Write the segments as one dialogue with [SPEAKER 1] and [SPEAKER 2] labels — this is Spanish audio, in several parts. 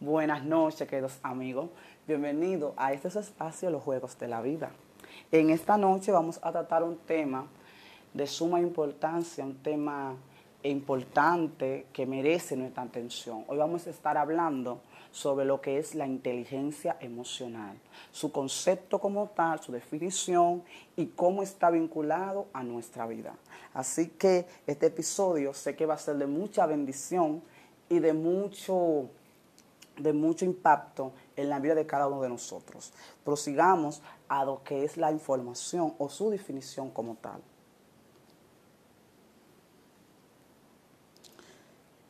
[SPEAKER 1] Buenas noches, queridos amigos. Bienvenido a este espacio, los juegos de la vida. En esta noche vamos a tratar un tema de suma importancia, un tema importante que merece nuestra atención. Hoy vamos a estar hablando sobre lo que es la inteligencia emocional, su concepto como tal, su definición y cómo está vinculado a nuestra vida. Así que este episodio sé que va a ser de mucha bendición y de mucho de mucho impacto en la vida de cada uno de nosotros. Prosigamos a lo que es la información o su definición como tal.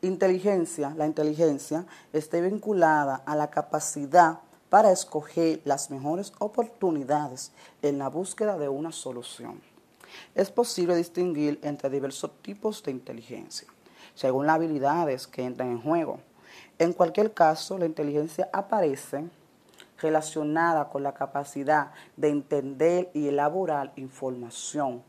[SPEAKER 1] Inteligencia, la inteligencia está vinculada a la capacidad para escoger las mejores oportunidades en la búsqueda de una solución. Es posible distinguir entre diversos tipos de inteligencia, según las habilidades que entran en juego en cualquier caso, la inteligencia aparece relacionada con la capacidad de entender y elaborar información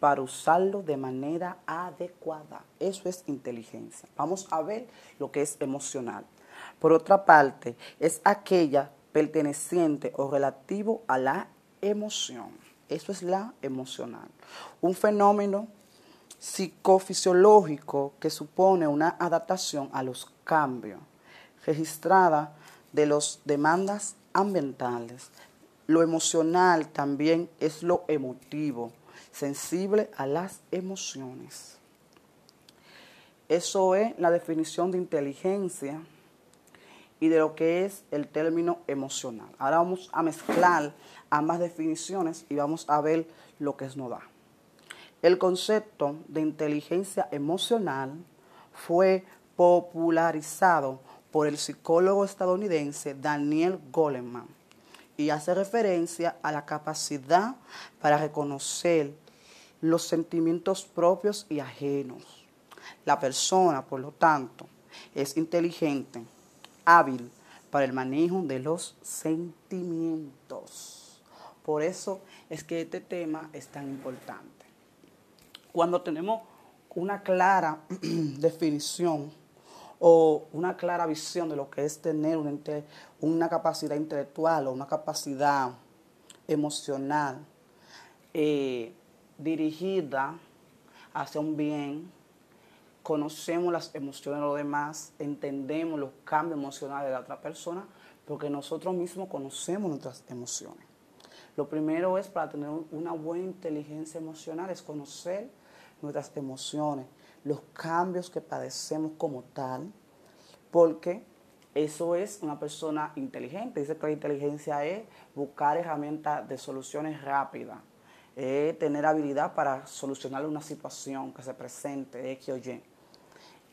[SPEAKER 1] para usarlo de manera adecuada. Eso es inteligencia. Vamos a ver lo que es emocional. Por otra parte, es aquella perteneciente o relativo a la emoción. Eso es la emocional. Un fenómeno psicofisiológico que supone una adaptación a los cambios registrada de las demandas ambientales. Lo emocional también es lo emotivo, sensible a las emociones. Eso es la definición de inteligencia y de lo que es el término emocional. Ahora vamos a mezclar ambas definiciones y vamos a ver lo que es no da. El concepto de inteligencia emocional fue popularizado por el psicólogo estadounidense Daniel Goleman y hace referencia a la capacidad para reconocer los sentimientos propios y ajenos. La persona, por lo tanto, es inteligente, hábil para el manejo de los sentimientos. Por eso es que este tema es tan importante. Cuando tenemos una clara definición o una clara visión de lo que es tener una, una capacidad intelectual o una capacidad emocional eh, dirigida hacia un bien, conocemos las emociones de los demás, entendemos los cambios emocionales de la otra persona, porque nosotros mismos conocemos nuestras emociones. Lo primero es para tener una buena inteligencia emocional, es conocer nuestras emociones, los cambios que padecemos como tal, porque eso es una persona inteligente. Dice que la inteligencia es buscar herramientas de soluciones rápidas, es tener habilidad para solucionar una situación que se presente, X o Y.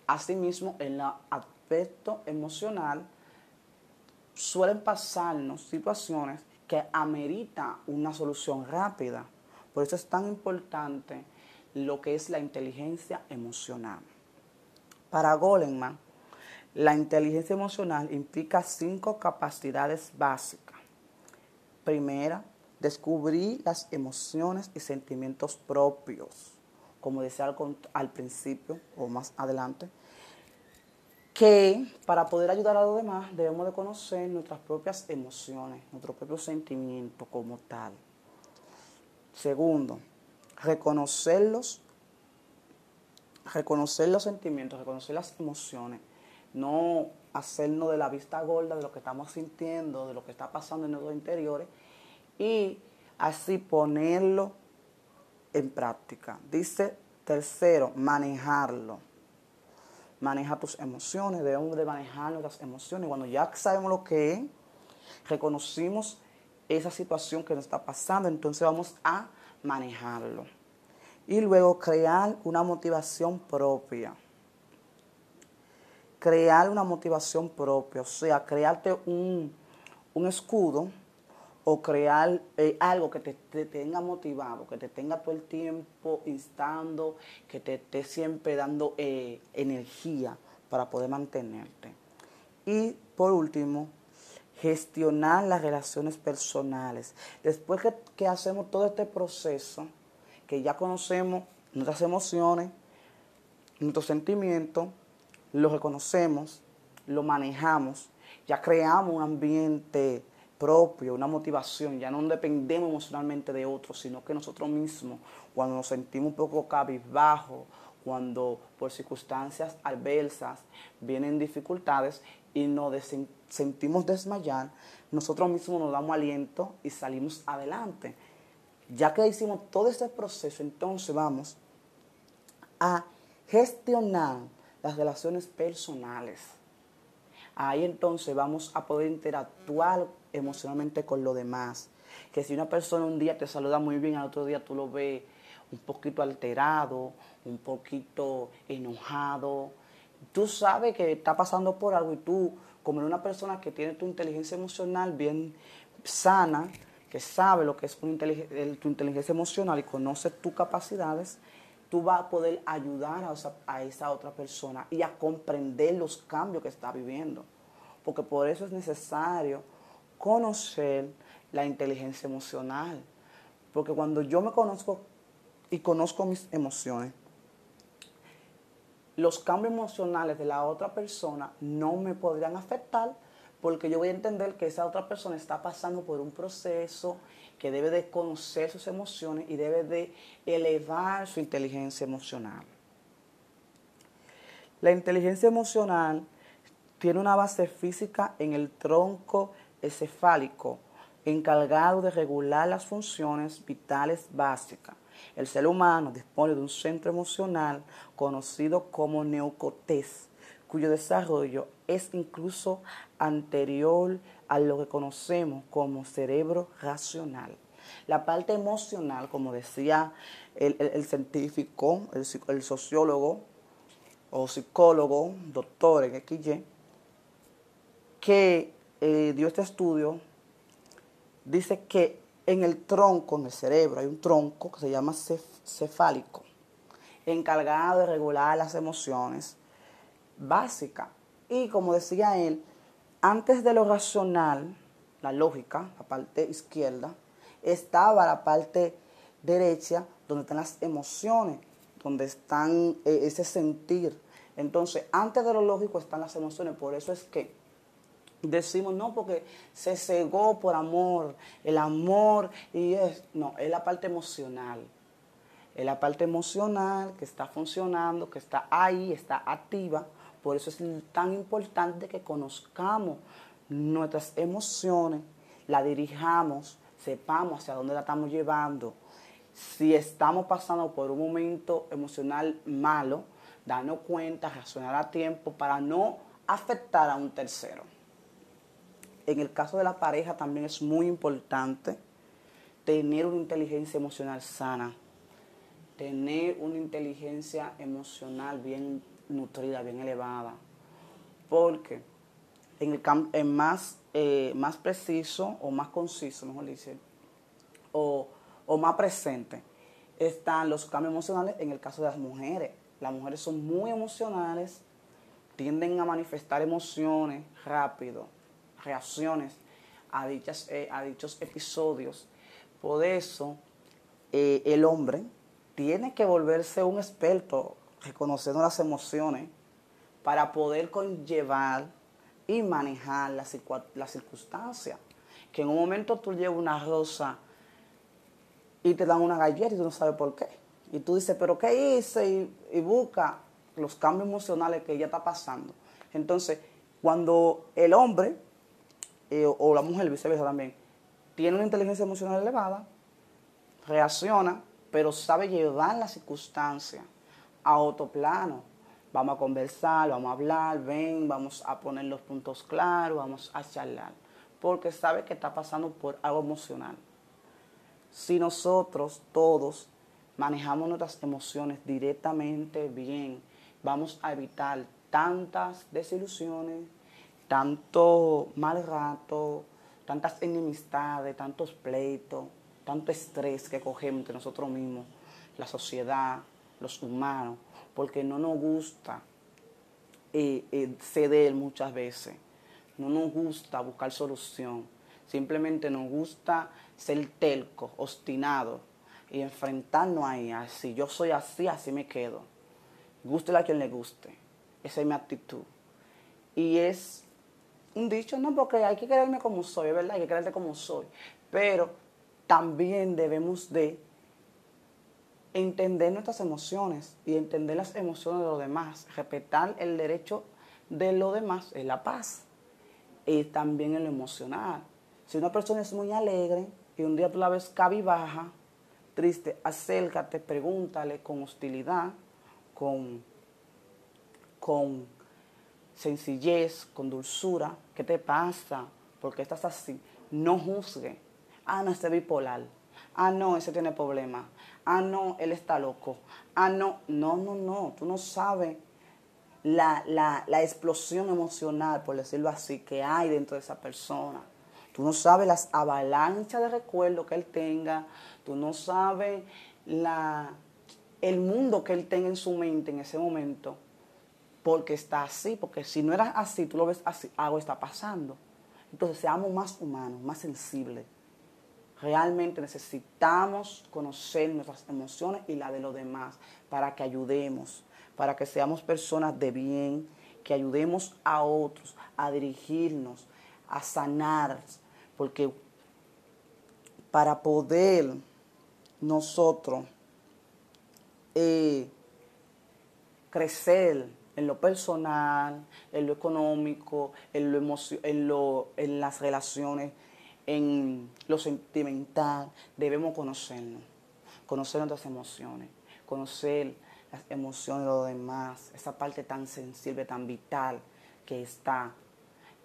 [SPEAKER 1] Asimismo, en el aspecto emocional, suelen pasarnos situaciones que ameritan una solución rápida. Por eso es tan importante lo que es la inteligencia emocional. Para Goleman, la inteligencia emocional implica cinco capacidades básicas. Primera, descubrir las emociones y sentimientos propios, como decía al, al principio o más adelante, que para poder ayudar a los demás debemos de conocer nuestras propias emociones, nuestros propios sentimientos como tal. Segundo, reconocerlos, reconocer los sentimientos, reconocer las emociones, no hacernos de la vista gorda de lo que estamos sintiendo, de lo que está pasando en nuestros interiores y así ponerlo en práctica. Dice tercero, manejarlo. Maneja tus emociones, debemos de manejar nuestras emociones. Cuando ya sabemos lo que es, reconocimos esa situación que nos está pasando, entonces vamos a manejarlo. Y luego crear una motivación propia. Crear una motivación propia, o sea, crearte un, escudo o crear eh, algo que te, tenga motivado, que te tenga todo el tiempo instando, que te esté siempre dando eh, energía para poder mantenerte. Y por último, gestionar las relaciones personales. Después que, hacemos todo este proceso, que ya conocemos nuestras emociones, nuestros sentimientos, los reconocemos, lo manejamos, ya creamos un ambiente propio, una motivación, ya no dependemos emocionalmente de otros, sino que nosotros mismos, cuando nos sentimos un poco cabizbajos, cuando por circunstancias adversas vienen dificultades y nos sentimos desmayar, nosotros mismos nos damos aliento y salimos adelante. Ya que hicimos todo este proceso, entonces vamos a gestionar las relaciones personales. Ahí entonces vamos a poder interactuar emocionalmente con los demás. Que si una persona un día te saluda muy bien, al otro día tú lo ves un poquito alterado, un poquito enojado. Tú sabes que está pasando por algo y tú, como una persona que tiene tu inteligencia emocional bien sana, que sabe lo que es tu inteligencia emocional y conoce tus capacidades, tú vas a poder ayudar a esa, otra persona y a comprender los cambios que está viviendo. Porque por eso es necesario conocer la inteligencia emocional. Porque cuando yo me conozco y conozco mis emociones, los cambios emocionales de la otra persona no me podrían afectar porque yo voy a entender que esa otra persona está pasando por un proceso que debe de conocer sus emociones y debe de elevar su inteligencia emocional. La inteligencia emocional tiene una base física en el tronco encefálico, encargado de regular las funciones vitales básicas. El ser humano dispone de un centro emocional conocido como neocortés, cuyo desarrollo es incluso anterior a lo que conocemos como cerebro racional. La parte emocional, como decía el, científico, el, sociólogo o psicólogo, doctor en XY, que eh, dio este estudio, dice que en el tronco, en el cerebro, hay un tronco que se llama cefálico, encargado de regular las emociones básicas. Y como decía él, antes de lo racional, la lógica, la parte izquierda, estaba la parte derecha donde están las emociones, donde están eh, ese sentir. Entonces, antes de lo lógico están las emociones. Por eso es que decimos, no, porque se cegó por amor, el amor, y es, no, es la parte emocional. Es la parte emocional que está funcionando, que está ahí, está activa por eso es tan importante que conozcamos nuestras emociones, la dirijamos, sepamos hacia dónde la estamos llevando. Si estamos pasando por un momento emocional malo, darnos cuenta, razonar a tiempo para no afectar a un tercero. En el caso de la pareja también es muy importante tener una inteligencia emocional sana, tener una inteligencia emocional bien nutrida, bien elevada. Porque en el campo más, eh, más preciso o más conciso, mejor dice, o, o más presente, están los cambios emocionales en el caso de las mujeres. Las mujeres son muy emocionales, tienden a manifestar emociones rápido, reacciones a, dichas, eh, a dichos episodios. Por eso, eh, el hombre tiene que volverse un experto reconociendo las emociones para poder conllevar y manejar las la circunstancias. Que en un momento tú llevas una rosa y te dan una galleta y tú no sabes por qué. Y tú dices, pero ¿qué hice? Y, busca los cambios emocionales que ella está pasando. Entonces, cuando el hombre eh, o la mujer, viceversa también, tiene una inteligencia emocional elevada, reacciona, pero sabe llevar las circunstancias a otro plano. Vamos a conversar, vamos a hablar, ven, vamos a poner los puntos claros, vamos a charlar. Porque sabe que está pasando por algo emocional. Si nosotros todos manejamos nuestras emociones directamente bien, vamos a evitar tantas desilusiones, tanto mal rato, tantas enemistades, tantos pleitos, tanto estrés que cogemos entre nosotros mismos, la sociedad, los humanos, porque no nos gusta eh, eh, ceder muchas veces, no nos gusta buscar solución, simplemente nos gusta ser telco, obstinado y enfrentarnos ahí, así, yo soy así, así me quedo. Guste a quien le guste, esa es mi actitud. Y es un dicho, no, porque hay que quererme como soy, ¿verdad? Hay que quererte como soy. Pero también debemos de entender nuestras emociones y entender las emociones de los demás, respetar el derecho de los demás es la paz y también en lo emocional. Si una persona es muy alegre y un día tú la ves cabibaja, triste, acércate, pregúntale con hostilidad, con, con sencillez, con dulzura, ¿qué te pasa? ¿Por qué estás así? No juzgue. Ah, no, este bipolar. Ah, no, ese tiene problemas. Ah, no, él está loco. Ah, no, no, no, no. Tú no sabes la, la, la explosión emocional, por decirlo así, que hay dentro de esa persona. Tú no sabes las avalanchas de recuerdos que él tenga. Tú no sabes la, el mundo que él tenga en su mente en ese momento. Porque está así. Porque si no era así, tú lo ves así, algo está pasando. Entonces seamos más humanos, más sensibles. Realmente necesitamos conocer nuestras emociones y la de los demás para que ayudemos, para que seamos personas de bien, que ayudemos a otros a dirigirnos, a sanar, porque para poder nosotros eh, crecer en lo personal, en lo económico, en, lo en, lo, en las relaciones, en lo sentimental, debemos conocernos, conocer nuestras emociones, conocer las emociones de los demás, esa parte tan sensible, tan vital que está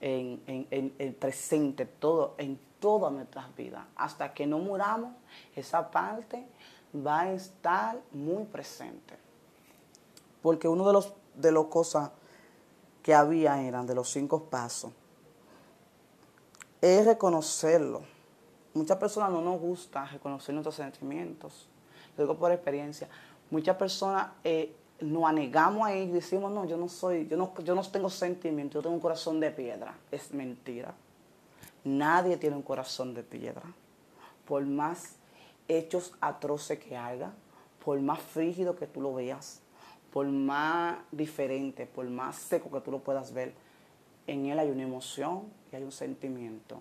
[SPEAKER 1] en, el presente, todo, en todas nuestras vidas. Hasta que no muramos, esa parte va a estar muy presente. Porque uno de los de las cosas que había eran de los cinco pasos es reconocerlo. Muchas personas no nos gusta reconocer nuestros sentimientos. Lo digo por experiencia. Muchas personas eh, nos anegamos a ellos y decimos, no, yo no soy, yo no, yo no tengo sentimientos, yo tengo un corazón de piedra. Es mentira. Nadie tiene un corazón de piedra. Por más hechos atroces que haga, por más frígido que tú lo veas, por más diferente, por más seco que tú lo puedas ver, en él hay una emoción y hay un sentimiento.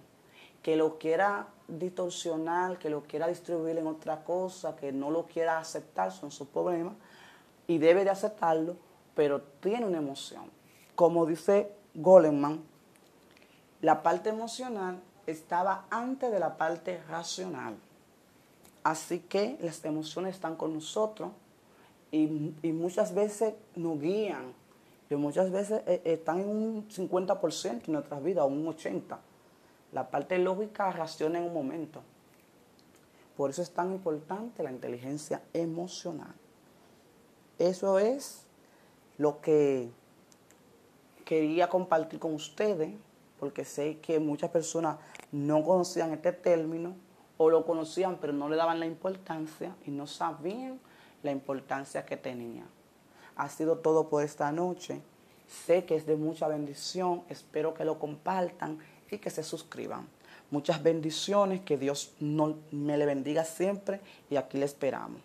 [SPEAKER 1] Que lo quiera distorsionar, que lo quiera distribuir en otra cosa, que no lo quiera aceptar, son sus problemas. Y debe de aceptarlo, pero tiene una emoción. Como dice Goleman, la parte emocional estaba antes de la parte racional. Así que las emociones están con nosotros y, muchas veces nos guían que muchas veces eh, están en un 50% en nuestras vidas, un 80%. La parte lógica reacciona en un momento. Por eso es tan importante la inteligencia emocional. Eso es lo que quería compartir con ustedes, porque sé que muchas personas no conocían este término o lo conocían pero no le daban la importancia y no sabían la importancia que tenía ha sido todo por esta noche. Sé que es de mucha bendición. Espero que lo compartan y que se suscriban. Muchas bendiciones. Que Dios no, me le bendiga siempre y aquí le esperamos.